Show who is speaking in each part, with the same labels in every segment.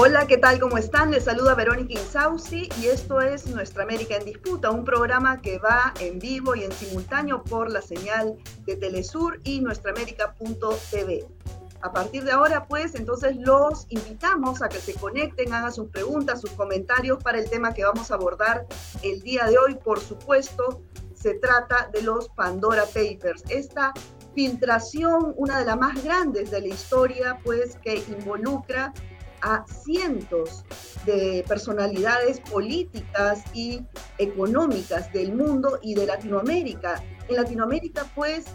Speaker 1: Hola, ¿qué tal? ¿Cómo están? Les saluda Verónica Insausti y esto es Nuestra América en Disputa, un programa que va en vivo y en simultáneo por la señal de Telesur y nuestraamérica.tv. A partir de ahora, pues, entonces los invitamos a que se conecten, hagan sus preguntas, sus comentarios para el tema que vamos a abordar el día de hoy. Por supuesto, se trata de los Pandora Papers. Esta filtración, una de las más grandes de la historia, pues, que involucra a cientos de personalidades políticas y económicas del mundo y de Latinoamérica. En Latinoamérica, pues,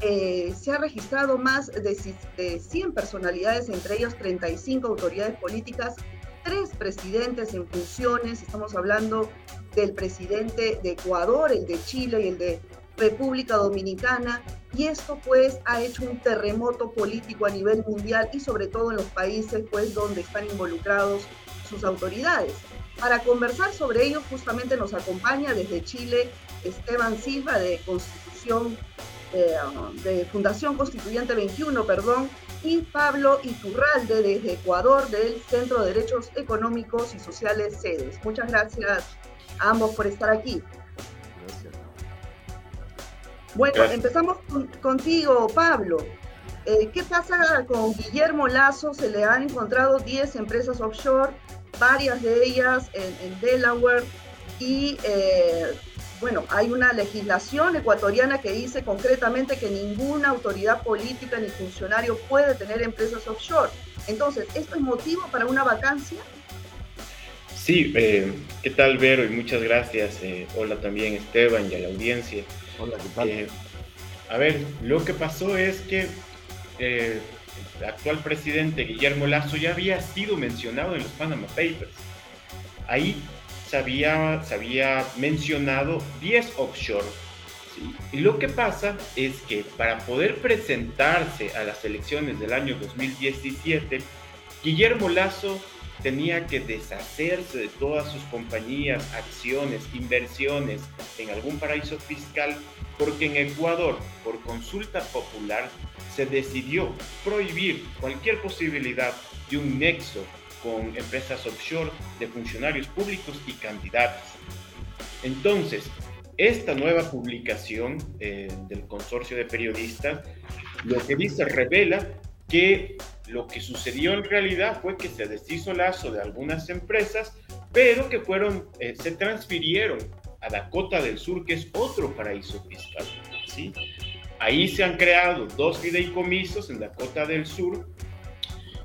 Speaker 1: eh, se ha registrado más de 100 personalidades, entre ellos 35 autoridades políticas, tres presidentes en funciones, estamos hablando del presidente de Ecuador, el de Chile y el de República Dominicana, y esto pues ha hecho un terremoto político a nivel mundial y sobre todo en los países pues donde están involucrados sus autoridades. Para conversar sobre ello justamente nos acompaña desde Chile Esteban Silva de Constitución eh, de Fundación Constituyente 21, perdón, y Pablo Iturralde desde Ecuador del Centro de Derechos Económicos y Sociales SEDES. Muchas gracias a ambos por estar aquí. Bueno, empezamos contigo, Pablo. Eh, ¿Qué pasa con Guillermo Lazo? Se le han encontrado 10 empresas offshore, varias de ellas en, Delaware, y eh, bueno, hay una legislación ecuatoriana que dice concretamente que ninguna autoridad política ni funcionario puede tener empresas offshore. Entonces, ¿esto es motivo para una vacancia?
Speaker 2: Sí, eh, ¿qué tal, Vero? Y muchas gracias. hola también, Esteban, y a la audiencia.
Speaker 3: Hola, ¿qué tal?
Speaker 2: Eh, a ver, lo que pasó es que eh, el actual presidente Guillermo Lazo ya había sido mencionado en los Panama Papers. Ahí se había, se había mencionado 10 offshore. Y lo que pasa es que para poder presentarse a las elecciones del año 2017, Guillermo Lazo tenía que deshacerse de todas sus compañías, acciones, inversiones en algún paraíso fiscal, porque en Ecuador, por consulta popular, se decidió prohibir cualquier posibilidad de un nexo con empresas offshore de funcionarios públicos y candidatos. Entonces, esta nueva publicación eh, del consorcio de periodistas lo que dice revela que lo que sucedió en realidad fue que se deshizo lazo de algunas empresas, pero que fueron, eh, se transfirieron a Dakota del Sur, que es otro paraíso fiscal. ¿sí? Ahí se han creado dos fideicomisos en Dakota del Sur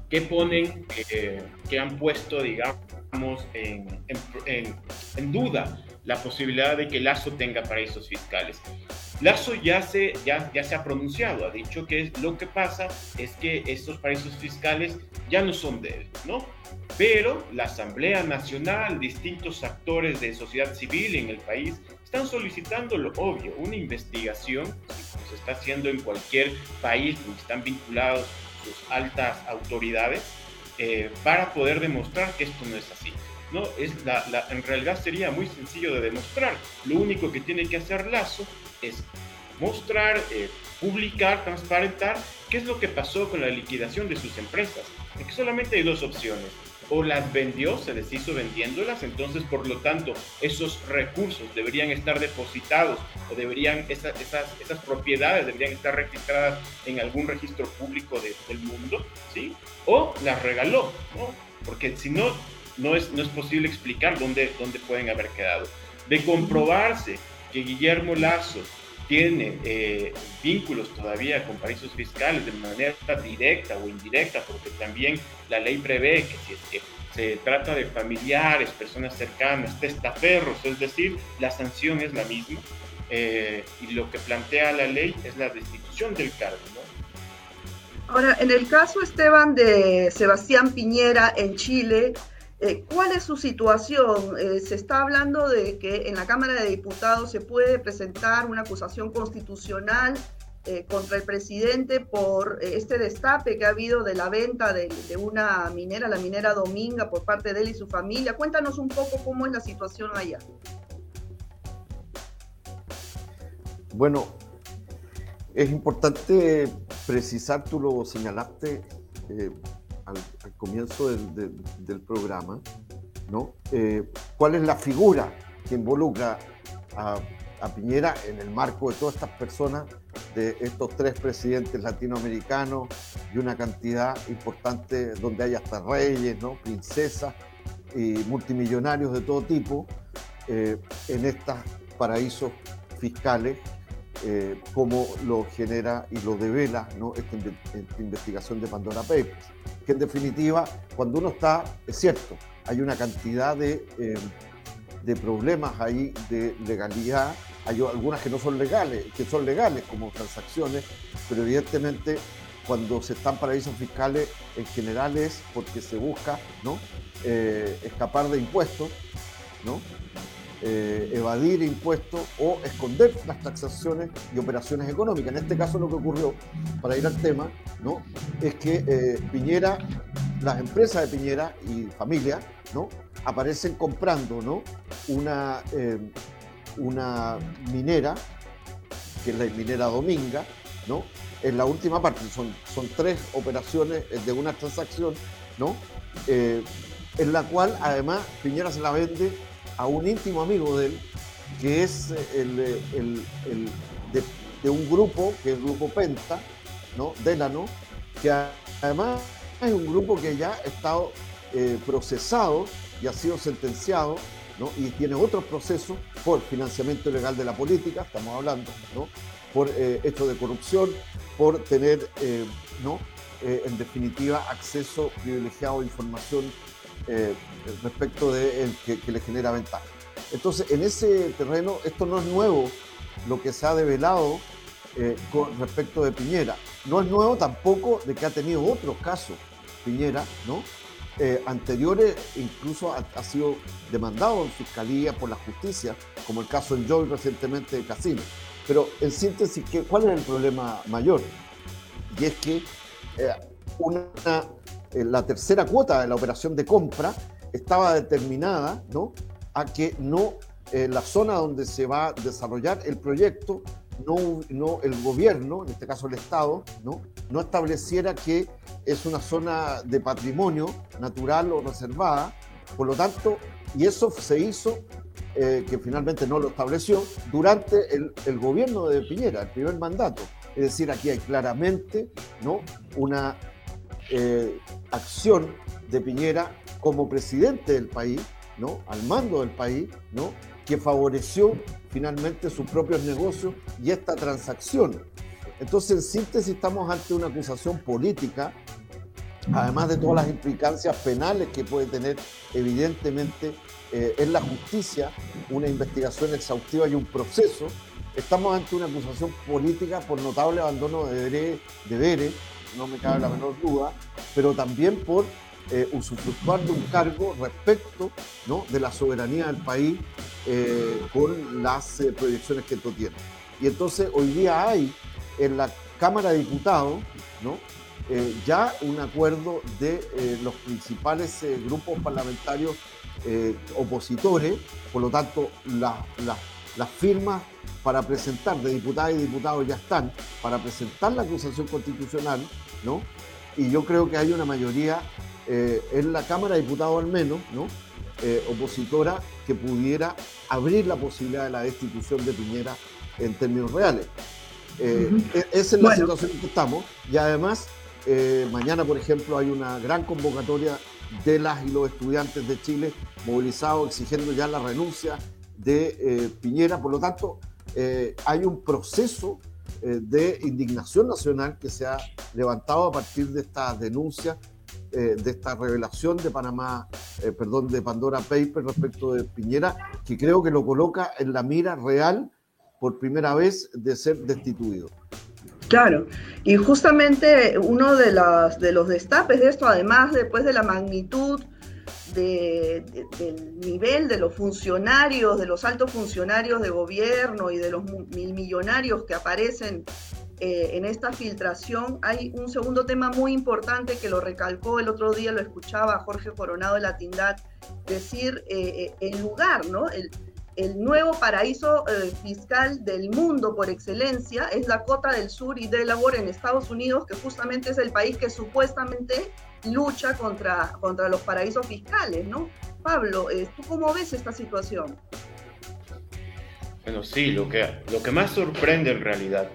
Speaker 2: que ponen, eh, que han puesto, digamos, en, duda la posibilidad de que Lazo tenga paraísos fiscales. Lazo ya se, ya, ya se ha pronunciado, ha dicho que lo que pasa es que estos paraísos fiscales ya no son de él, ¿no? Pero la Asamblea Nacional, distintos actores de sociedad civil en el país están solicitando lo obvio, una investigación, como se está haciendo en cualquier país donde están vinculados sus altas autoridades, eh, para poder demostrar que esto no es así. ¿no? Es la, la, en realidad sería muy sencillo de demostrar. Lo único que tiene que hacer Lazo es mostrar, eh, publicar, transparentar qué es lo que pasó con la liquidación de sus empresas. Porque solamente hay dos opciones. O las vendió, se deshizo vendiéndolas, entonces por lo tanto esos recursos deberían estar depositados o deberían, esas, esas, esas propiedades deberían estar registradas en algún registro público del mundo, ¿sí? O las regaló, ¿no? Porque si no, no es, no es posible explicar dónde, dónde pueden haber quedado. De comprobarse que Guillermo Lazo tiene eh, vínculos todavía con paraísos fiscales de manera directa o indirecta, porque también la ley prevé que si es que se trata de familiares, personas cercanas, testaferros, es decir, la sanción es la misma, eh, y lo que plantea la ley es la destitución del cargo. ¿no?
Speaker 1: Ahora, en el caso, Esteban, de Sebastián Piñera en Chile, eh, ¿Cuál es su situación? Eh, se está hablando de que en la Cámara de Diputados se puede presentar una acusación constitucional eh, contra el presidente por este destape que ha habido de la venta de, de, una minera, la minera Dominga, por parte de él y su familia. Cuéntanos un poco cómo es la situación allá.
Speaker 3: Bueno, es importante precisar, tú lo señalaste, al, comienzo del, programa, ¿no? Eh, ¿Cuál es la figura que involucra a, Piñera en el marco de todas estas personas, de estos tres presidentes latinoamericanos y una cantidad importante donde hay hasta reyes, ¿no? princesas y multimillonarios de todo tipo eh, en estos paraísos fiscales eh, como lo genera y lo devela ¿no? esta, investigación de Pandora Papers. Que en definitiva, cuando uno está, es cierto, hay una cantidad de, eh, de problemas ahí de legalidad, hay algunas que no son legales, que son legales como transacciones, pero evidentemente cuando se están paraísos fiscales en general es porque se busca ¿no? Eh, escapar de impuestos, ¿no? Eh, evadir impuestos o esconder las taxaciones y operaciones económicas. En este caso lo que ocurrió, para ir al tema, ¿no? es que eh, Piñera, las empresas de Piñera y familia, ¿no? aparecen comprando ¿no? una, eh, una minera, que es la minera Dominga, ¿no? en la última parte, son, son tres operaciones de una transacción, ¿no? en la cual además Piñera se la vende a un íntimo amigo de él, que es el, de, un grupo, que es el grupo Penta, ¿no? Delano, que además es un grupo que ya ha estado eh, procesado y ha sido sentenciado, ¿no? y tiene otros procesos por financiamiento ilegal de la política, estamos hablando, ¿no? por eh, hechos de corrupción, por tener, eh, ¿no? en definitiva, acceso privilegiado a información eh, respecto de el que, le genera ventaja. Entonces, en ese terreno, esto no es nuevo lo que se ha develado eh, con respecto de Piñera. No es nuevo tampoco de que ha tenido otros casos Piñera, ¿no? Eh, anteriores, incluso ha, sido demandado en fiscalía por la justicia, como el caso en Joy recientemente de Casino. Pero en síntesis, ¿cuál es el problema mayor? Y es que una la tercera cuota de la operación de compra estaba determinada ¿no? a que no eh, la zona donde se va a desarrollar el proyecto, no, no el gobierno, en este caso el Estado, ¿no? no estableciera que es una zona de patrimonio natural o reservada. Por lo tanto, y eso se hizo, eh, que finalmente no lo estableció, durante el, el, gobierno de Piñera, el primer mandato. Es decir, aquí hay claramente ¿no? una eh, acción de Piñera como presidente del país, ¿no? al mando del país, ¿no? que favoreció finalmente sus propios negocios y esta transacción. Entonces, en síntesis, estamos ante una acusación política, además de todas las implicancias penales que puede tener, evidentemente, eh, en la justicia, una investigación exhaustiva y un proceso. Estamos ante una acusación política por notable abandono de deberes, no me cabe la menor duda, pero también por eh, usufructuar de un cargo respecto ¿no? de la soberanía del país eh, con las eh, proyecciones que esto tiene. Y entonces hoy día hay en la Cámara de Diputados ¿no? ya un acuerdo de los principales grupos parlamentarios opositores, por lo tanto las firmas para presentar de diputadas y diputados ya están, para presentar la acusación constitucional ¿no? Y yo creo que hay una mayoría eh, en la Cámara de Diputados al menos, ¿no? Eh, opositora que pudiera abrir la posibilidad de la destitución de Piñera en términos reales. Eh, e-, esa es la situación en que estamos y además mañana, por ejemplo, hay una gran convocatoria de las y los estudiantes de Chile movilizados exigiendo ya la renuncia de Piñera. Por lo tanto, hay un proceso eh, de indignación nacional que se ha levantado a partir de esta denuncia, eh, de esta revelación de Panamá, eh, perdón, de Pandora Paper respecto de Piñera, que creo que lo coloca en la mira real por primera vez de ser destituido.
Speaker 1: Claro, y justamente uno de, las, de los destapes de esto, además después de la magnitud del nivel de los funcionarios, de los altos funcionarios de gobierno y de los millonarios que aparecen eh, en esta filtración, hay un segundo tema muy importante que lo recalcó el otro día, lo escuchaba Jorge Coronado de la Tindad decir eh, eh, el lugar, ¿no? El, el nuevo paraíso eh, fiscal del mundo por excelencia es Dakota del Sur y Delaware en Estados Unidos, que justamente es el país que supuestamente lucha contra, contra los paraísos fiscales, ¿no? Pablo, eh, ¿tú cómo ves esta situación?
Speaker 2: Bueno, sí, lo que, lo que más sorprende en realidad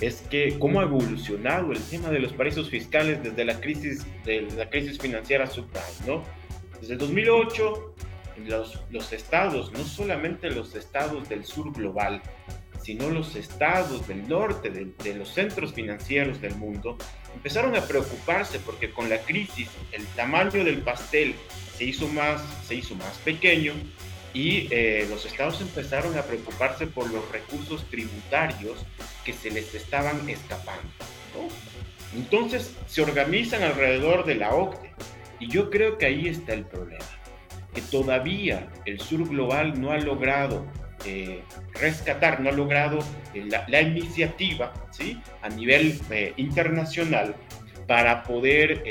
Speaker 2: es que cómo ha evolucionado el tema de los paraísos fiscales desde la crisis, de la crisis financiera subprime, ¿no? Desde el 2008, los, estados, no solamente los estados del sur global, sino los estados del norte, de, de, los centros financieros del mundo, empezaron a preocuparse porque con la crisis el tamaño del pastel se hizo más, se hizo más pequeño y eh, los estados empezaron a preocuparse por los recursos tributarios que se les estaban escapando. Entonces se organizan alrededor de la OCDE y yo creo que ahí está el problema, que todavía el sur global no ha logrado eh, rescatar, no ha logrado eh, la, iniciativa ¿sí? a nivel internacional para poder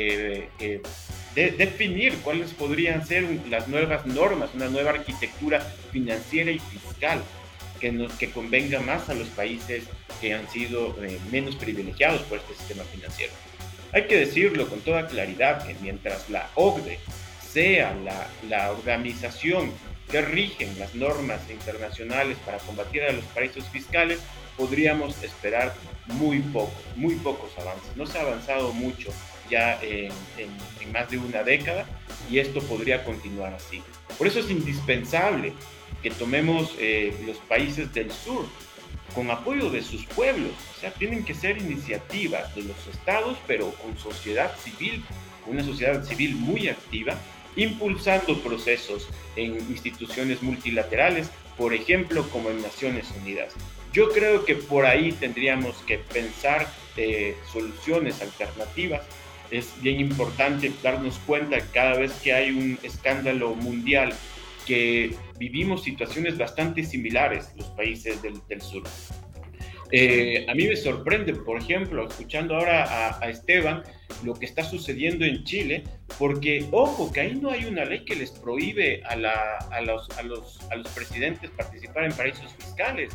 Speaker 2: de definir cuáles podrían ser las nuevas normas, una nueva arquitectura financiera y fiscal que, nos, que convenga más a los países que han sido eh, menos privilegiados por este sistema financiero. Hay que decirlo con toda claridad que mientras la OCDE sea la, la organización que rigen las normas internacionales para combatir a los paraísos fiscales, podríamos esperar muy poco, muy pocos avances. No se ha avanzado mucho ya en, más de una década y esto podría continuar así. Por eso es indispensable que tomemos eh, los países del sur con apoyo de sus pueblos. O sea, tienen que ser iniciativas de los estados, pero con sociedad civil, una sociedad civil muy activa, impulsando procesos en instituciones multilaterales, por ejemplo, como en Naciones Unidas. Yo creo que por ahí tendríamos que pensar eh, soluciones alternativas es bien importante darnos cuenta cada vez que hay un escándalo mundial que vivimos situaciones bastante similares los países del, sur. Eh, a mí me sorprende, por ejemplo, escuchando ahora a, Esteban, lo que está sucediendo en Chile, porque, ojo, que ahí no hay una ley que les prohíbe a, los, los, presidentes participar en paraísos fiscales,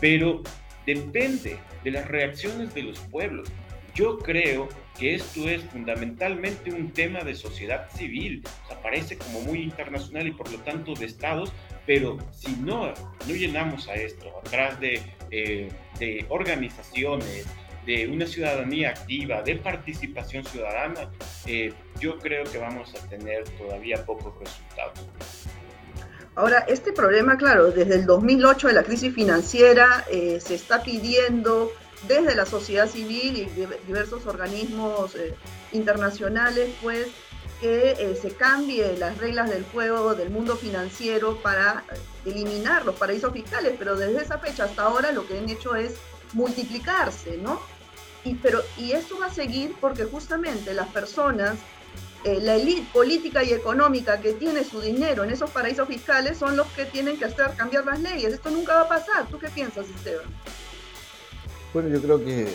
Speaker 2: pero depende de las reacciones de los pueblos. Yo creo que esto es fundamentalmente un tema de sociedad civil, o parece como muy internacional y por lo tanto de estados, pero si no, no llenamos a esto atrás de, eh, de organizaciones, de una ciudadanía activa, de participación ciudadana, eh, yo creo que vamos a tener todavía pocos resultados.
Speaker 1: Ahora, este problema, claro, desde el 2008 de la crisis financiera eh, se está pidiendo desde la sociedad civil y diversos organismos eh, internacionales, pues que eh, se cambie las reglas del juego del mundo financiero para eh, eliminar los paraísos fiscales, pero desde esa fecha hasta ahora lo que han hecho es multiplicarse, ¿no? Y, pero, y esto va a seguir porque justamente las personas, la élite política y económica que tiene su dinero en esos paraísos fiscales son los que tienen que hacer cambiar las leyes. Esto nunca va a pasar. ¿Tú qué piensas, Esteban?
Speaker 3: Bueno, yo creo que,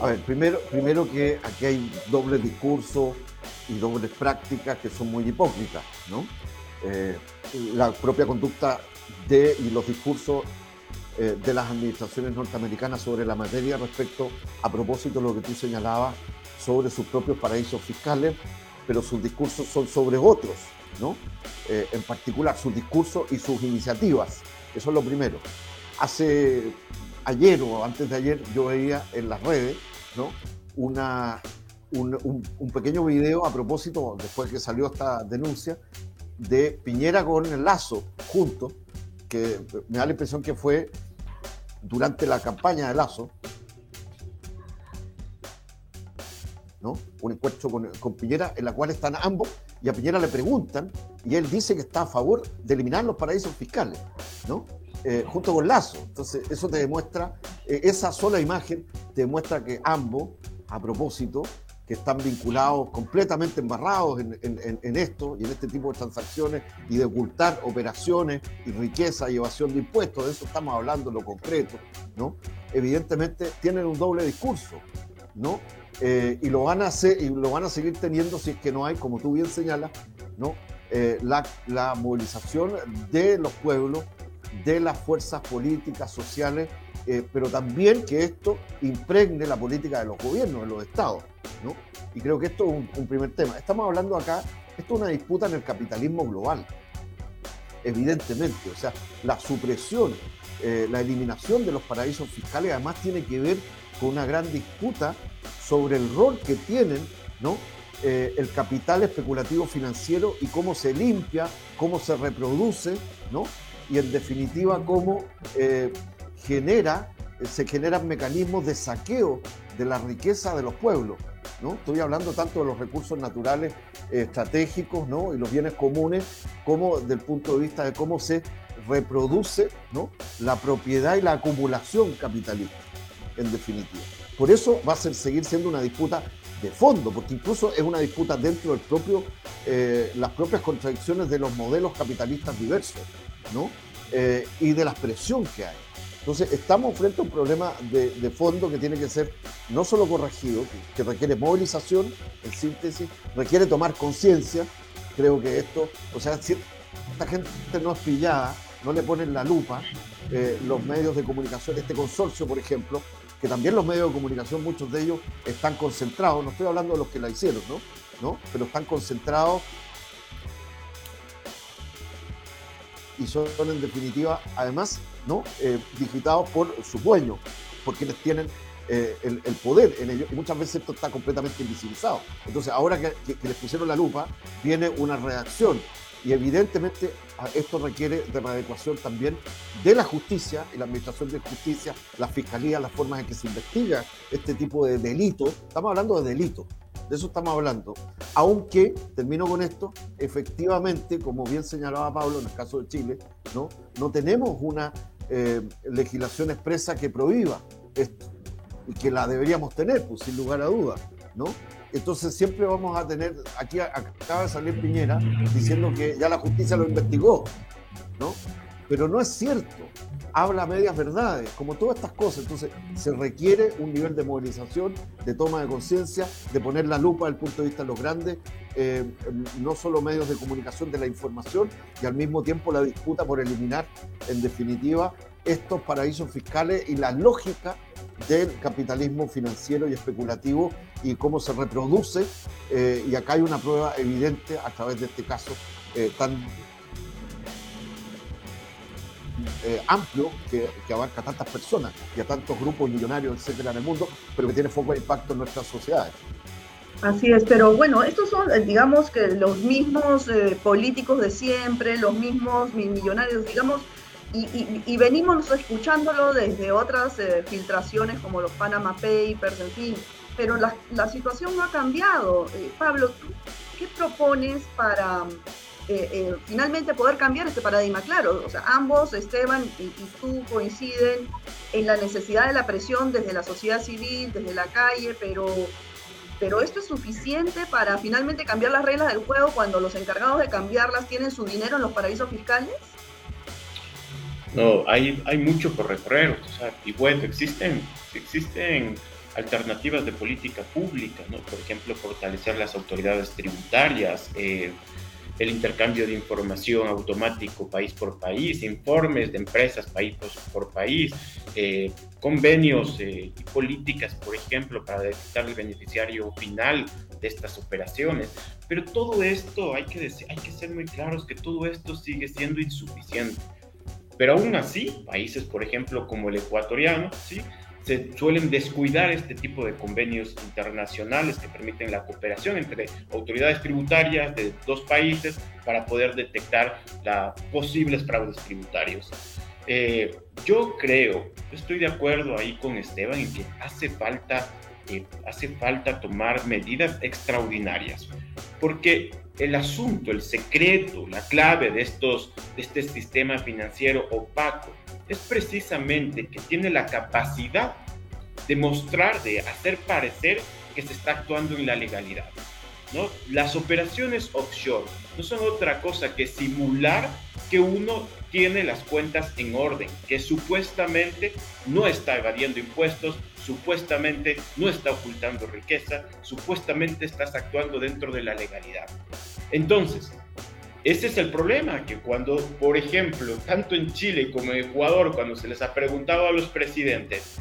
Speaker 3: a ver, primero, primero que aquí hay doble discurso y dobles prácticas que son muy hipócritas, ¿no? Eh, la propia conducta de y los discursos eh, de las administraciones norteamericanas sobre la materia respecto a propósito de lo que tú señalabas sobre sus propios paraísos fiscales, pero sus discursos son sobre otros, ¿no? Eh, en particular, sus discursos y sus iniciativas. Eso es lo primero. Hace ayer o antes de ayer yo veía en las redes ¿no? Un, pequeño video a propósito, después que salió esta denuncia, de Piñera con Lazo juntos, que me da la impresión que fue durante la campaña de Lazo, ¿no? un encuentro con, con, Piñera en la cual están ambos y a Piñera le preguntan y él dice que está a favor de eliminar los paraísos fiscales. ¿no? Eh, junto con Lazo. Entonces, eso te demuestra, eh, esa sola imagen te demuestra que ambos, a propósito, que están vinculados, completamente embarrados en, esto y en este tipo de transacciones y de ocultar operaciones y riqueza y evasión de impuestos, de eso estamos hablando en lo concreto, ¿no? Evidentemente tienen un doble discurso, ¿no? Eh, y, lo van a hacer, y lo van a seguir teniendo si es que no hay, como tú bien señalas, ¿no? la, la movilización de los pueblos de las fuerzas políticas, sociales, eh, pero también que esto impregne la política de los gobiernos, de los estados. ¿no? Y creo que esto es un, primer tema. Estamos hablando acá, esto es una disputa en el capitalismo global, evidentemente. O sea, la supresión, eh, la eliminación de los paraísos fiscales además tiene que ver con una gran disputa sobre el rol que tienen ¿no? Eh, el capital especulativo financiero y cómo se limpia, cómo se reproduce, ¿no? Y en definitiva cómo eh, genera, se generan mecanismos de saqueo de la riqueza de los pueblos. ¿no? Estoy hablando tanto de los recursos naturales estratégicos ¿no? y los bienes comunes, como del punto de vista de cómo se reproduce ¿no? la propiedad y la acumulación capitalista, en definitiva. Por eso va a ser, seguir siendo una disputa de fondo, porque incluso es una disputa dentro eh, las propias contradicciones de los modelos capitalistas diversos, Eh, y de la presión que hay. Entonces, estamos frente a un problema de, fondo que tiene que ser no solo corregido, que, que requiere movilización, en síntesis, requiere tomar conciencia. Creo que esto, o sea, si esta gente no es pillada, no le ponen la lupa, eh, los medios de comunicación, este consorcio, por ejemplo, que también los medios de comunicación, muchos de ellos están concentrados, no estoy hablando de los que la hicieron, ¿no? ¿No? Pero están concentrados y son en definitiva, además, ¿no? Eh, digitados por sus dueños, por quienes tienen eh, el, poder en ellos, y muchas veces esto está completamente invisibilizado. Entonces, ahora que, les pusieron la lupa, viene una reacción y evidentemente esto requiere de la adecuación también de la justicia y la administración de justicia, la fiscalía, las formas en que se investiga este tipo de delitos. Estamos hablando de delitos, de eso estamos hablando. Aunque, termino con esto, efectivamente, como bien señalaba Pablo en el caso de Chile, no, no tenemos una eh, legislación expresa que prohíba esto y que la deberíamos tener, pues sin lugar a dudas, ¿no? Entonces siempre vamos a tener, aquí acaba de salir Piñera diciendo que ya la justicia lo investigó, ¿no? Pero no es cierto, habla medias verdades, como todas estas cosas. Entonces se requiere un nivel de movilización, de toma de conciencia, de poner la lupa desde el punto de vista de los grandes, eh, no solo medios de comunicación de la información y al mismo tiempo la disputa por eliminar, en definitiva, estos paraísos fiscales y la lógica del capitalismo financiero y especulativo y cómo se reproduce. Eh, y acá hay una prueba evidente a través de este caso eh, tan eh, amplio que, que, abarca a tantas personas y a tantos grupos millonarios, etcétera, en el mundo, pero que tiene foco de impacto en nuestras sociedades.
Speaker 1: Así es, pero bueno, estos son, digamos que los mismos eh, políticos de siempre, los mismos millonarios, digamos, y, y, y, venimos escuchándolo desde otras eh, filtraciones como los Panama Papers, en fin, pero la, la situación no ha cambiado. Eh, Pablo, ¿qué propones para eh, eh, finalmente poder cambiar este paradigma? Claro, o sea, ambos, Esteban y, tú, coinciden en la necesidad de la presión desde la sociedad civil, desde la calle, pero, pero esto es suficiente para finalmente cambiar las reglas del juego cuando los encargados de cambiarlas tienen su dinero en los paraísos fiscales?
Speaker 2: No, hay, hay mucho por recorrer, o sea, y bueno, existen, existen alternativas de política pública, ¿no? Por ejemplo, fortalecer las autoridades tributarias, eh, el intercambio de información automático país por país, informes de empresas país por país, eh, convenios eh, y políticas, por ejemplo, para detectar el beneficiario final de estas operaciones. Pero todo esto, hay que, decir, hay que ser muy claros que todo esto sigue siendo insuficiente. Pero aún así, países, por ejemplo, como el ecuatoriano, ¿sí? Se suelen descuidar este tipo de convenios internacionales que permiten la cooperación entre autoridades tributarias de dos países para poder detectar la, posibles fraudes tributarios. Eh, yo creo, estoy de acuerdo ahí con Esteban en que hace falta, eh, hace falta tomar medidas extraordinarias, porque el asunto, el secreto, la clave de, estos, de este sistema financiero opaco es precisamente que tiene la capacidad de mostrar, de hacer parecer que se está actuando en la legalidad. ¿No? Las operaciones offshore no son otra cosa que simular que uno tiene las cuentas en orden, que supuestamente no está evadiendo impuestos, supuestamente no está ocultando riqueza, supuestamente estás actuando dentro de la legalidad. Entonces, ese es el problema, que cuando, por ejemplo, tanto en Chile como en Ecuador, cuando se les ha preguntado a los presidentes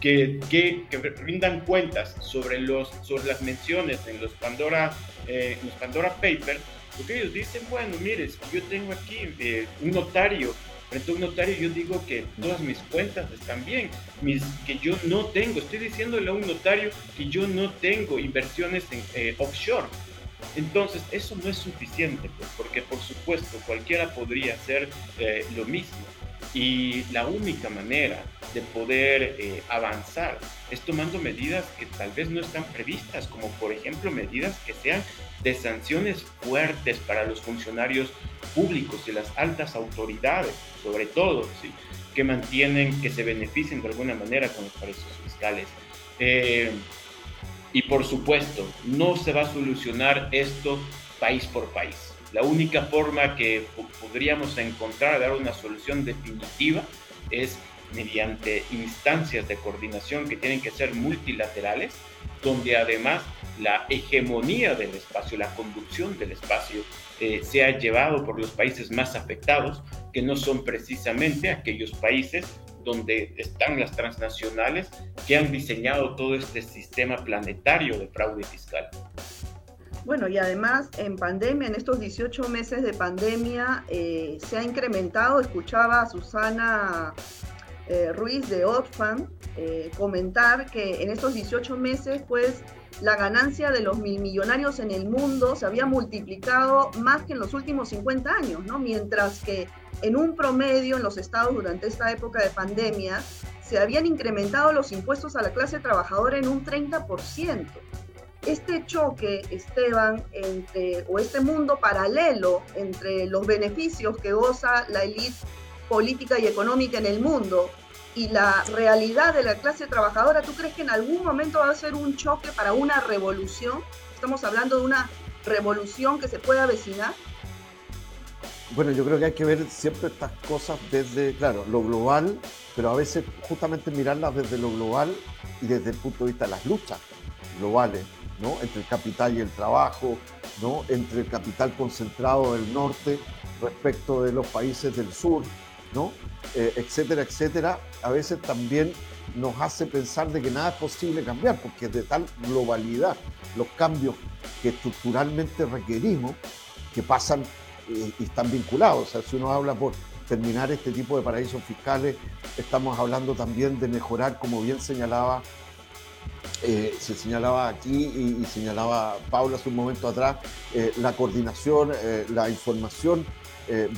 Speaker 2: que, que, que rindan cuentas sobre, los, sobre las menciones en los Pandora, eh, los Pandora Papers, porque ellos dicen, bueno, mire, yo tengo aquí eh, un notario, frente a un notario yo digo que todas mis cuentas están bien, mis, que yo no tengo, estoy diciéndole a un notario que yo no tengo inversiones en eh, offshore. Entonces, eso no es suficiente, pues, porque por supuesto cualquiera podría hacer lo mismo. Y la única manera de poder eh, avanzar es tomando medidas que tal vez no están previstas, como por ejemplo medidas que sean de sanciones fuertes para los funcionarios públicos y las altas autoridades, sobre todo, ¿sí? que mantienen, que se beneficien de alguna manera con los paraísos fiscales. Eh, y por supuesto, no se va a solucionar esto país por país la única forma que podríamos encontrar, dar una solución definitiva, es mediante instancias de coordinación que tienen que ser multilaterales, donde además la hegemonía del espacio, la conducción del espacio, eh, sea llevado por los países más afectados, que no son precisamente aquellos países donde están las transnacionales que han diseñado todo este sistema planetario de fraude fiscal.
Speaker 1: Bueno, y además en pandemia, en estos 18 meses de pandemia, eh, se ha incrementado, escuchaba a Susana eh, Ruiz de Oxfam eh, comentar que en estos 18 meses, pues, la ganancia de los millonarios en el mundo se había multiplicado más que en los últimos 50 años, ¿no? Mientras que en un promedio en los estados durante esta época de pandemia se habían incrementado los impuestos a la clase trabajadora en un 30% este choque, Esteban, entre, o este mundo paralelo entre los beneficios que goza la élite política y económica en el mundo y la realidad de la clase trabajadora, ¿tú crees que en algún momento va a ser un choque para una revolución? Estamos hablando de una revolución que se puede avecinar.
Speaker 3: Bueno, yo creo que hay que ver siempre estas cosas desde, claro, lo global, pero a veces justamente mirarlas desde lo global y desde el punto de vista de las luchas globales entre el capital y el trabajo, ¿no? entre el capital concentrado del norte respecto de los países del sur, ¿no? Eh, etcétera, etcétera, a veces también nos hace pensar de que nada es posible cambiar, porque de tal globalidad los cambios que estructuralmente requerimos, que pasan eh, y están vinculados. O sea, si uno habla por terminar este tipo de paraísos fiscales, estamos hablando también de mejorar, como bien señalaba eh, se señalaba aquí y, señalaba Paula hace un momento atrás, eh, la coordinación, eh, la información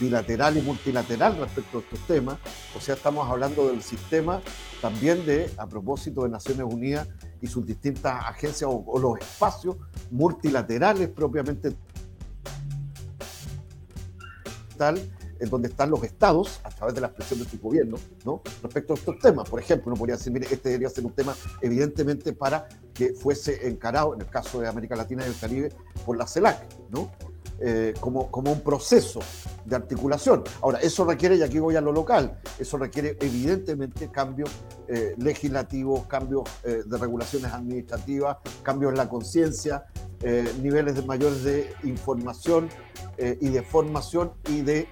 Speaker 3: bilateral y multilateral respecto a estos temas. O sea, estamos hablando del sistema también de, a propósito de Naciones Unidas y sus distintas agencias o los espacios multilaterales propiamente tal en donde están los estados, a través de la expresión de su gobierno, ¿no? respecto a estos temas. Por ejemplo, uno podría decir, mire, este debería ser un tema evidentemente para que fuese encarado, en el caso de América Latina y el Caribe, por la CELAC, ¿no? Eh, como, como un proceso de articulación. Ahora, eso requiere, y aquí voy a lo local, eso requiere evidentemente cambios eh, legislativos, cambios eh, de regulaciones administrativas, cambios en la conciencia, niveles de mayores de información y de formación y de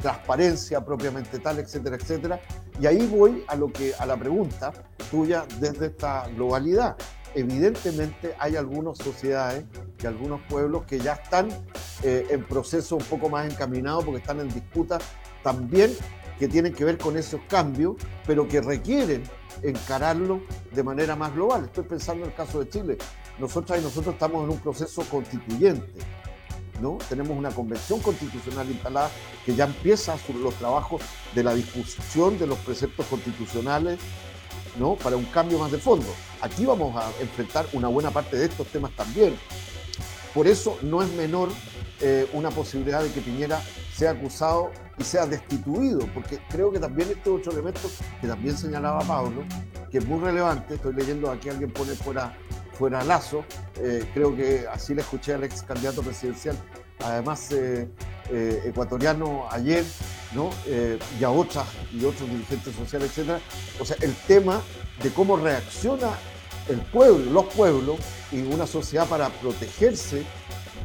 Speaker 3: transparencia propiamente tal, etcétera, etcétera. Y ahí voy a lo que a la pregunta tuya desde esta globalidad evidentemente hay algunas sociedades y algunos pueblos que ya están eh, en proceso un poco más encaminado porque están en disputa también que tienen que ver con esos cambios, pero que requieren encararlo de manera más global. Estoy pensando en el caso de Chile. Nosotras y nosotros estamos en un proceso constituyente. ¿No? Tenemos una convención constitucional instalada que ya empieza los trabajos de la discusión de los preceptos constitucionales ¿no? para un cambio más de fondo. Aquí vamos a enfrentar una buena parte de estos temas también. Por eso no es menor eh, una posibilidad de que Piñera sea acusado y sea destituido, porque creo que también este otro elemento que también señalaba Pablo, que es muy relevante, estoy leyendo aquí alguien pone fuera, fuera Lazo, eh, creo que así le escuché al ex candidato presidencial, además eh, ecuatoriano ayer, ¿no? y a otras y otros dirigentes sociales, etcétera. O sea, el tema de cómo reacciona el pueblo, los pueblos y una sociedad para protegerse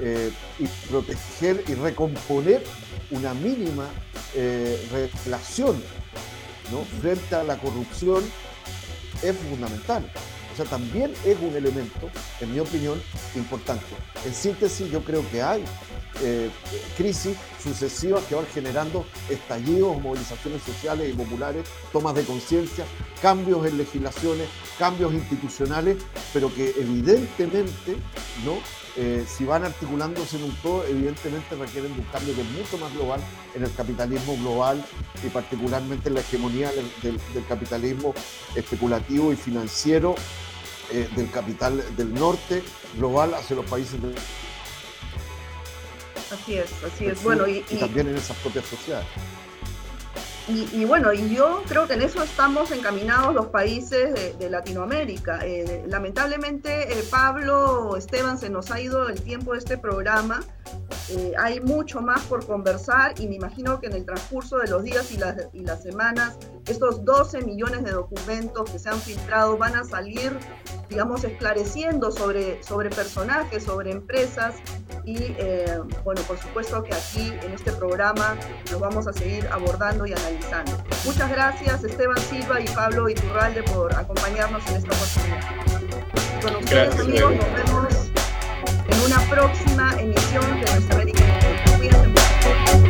Speaker 3: eh, y proteger y recomponer una mínima eh, relación ¿no? frente a la corrupción es fundamental. También es un elemento, en mi opinión, importante. En síntesis, yo creo que hay eh, crisis sucesivas que van generando estallidos, movilizaciones sociales y populares, tomas de conciencia, cambios en legislaciones, cambios institucionales, pero que evidentemente, ¿no? Eh, si van articulándose en un todo, evidentemente requieren de un cambio que es mucho más global en el capitalismo global y particularmente en la hegemonía del, capitalismo especulativo y financiero eh, del capital del norte global hacia los países del
Speaker 1: Así es, así es. Bueno, y,
Speaker 3: también en esas propias sociedades.
Speaker 1: Y, bueno, y yo creo que en eso estamos encaminados los países de, Latinoamérica. Eh, lamentablemente, eh, Pablo Esteban, se nos ha ido el tiempo de este programa. Eh, hay mucho más por conversar y me imagino que en el transcurso de los días y las, y las semanas, estos 12 millones de documentos que se han filtrado van a salir, digamos, esclareciendo sobre, sobre personajes, sobre empresas y, eh, bueno, por supuesto que aquí en este programa los vamos a seguir abordando y analizando. Muchas gracias Esteban Silva y Pablo Iturralde por acompañarnos en esta oportunidad. Con ustedes amigos, nos vemos en una próxima emisión de nuestra América. Cuídense mucho.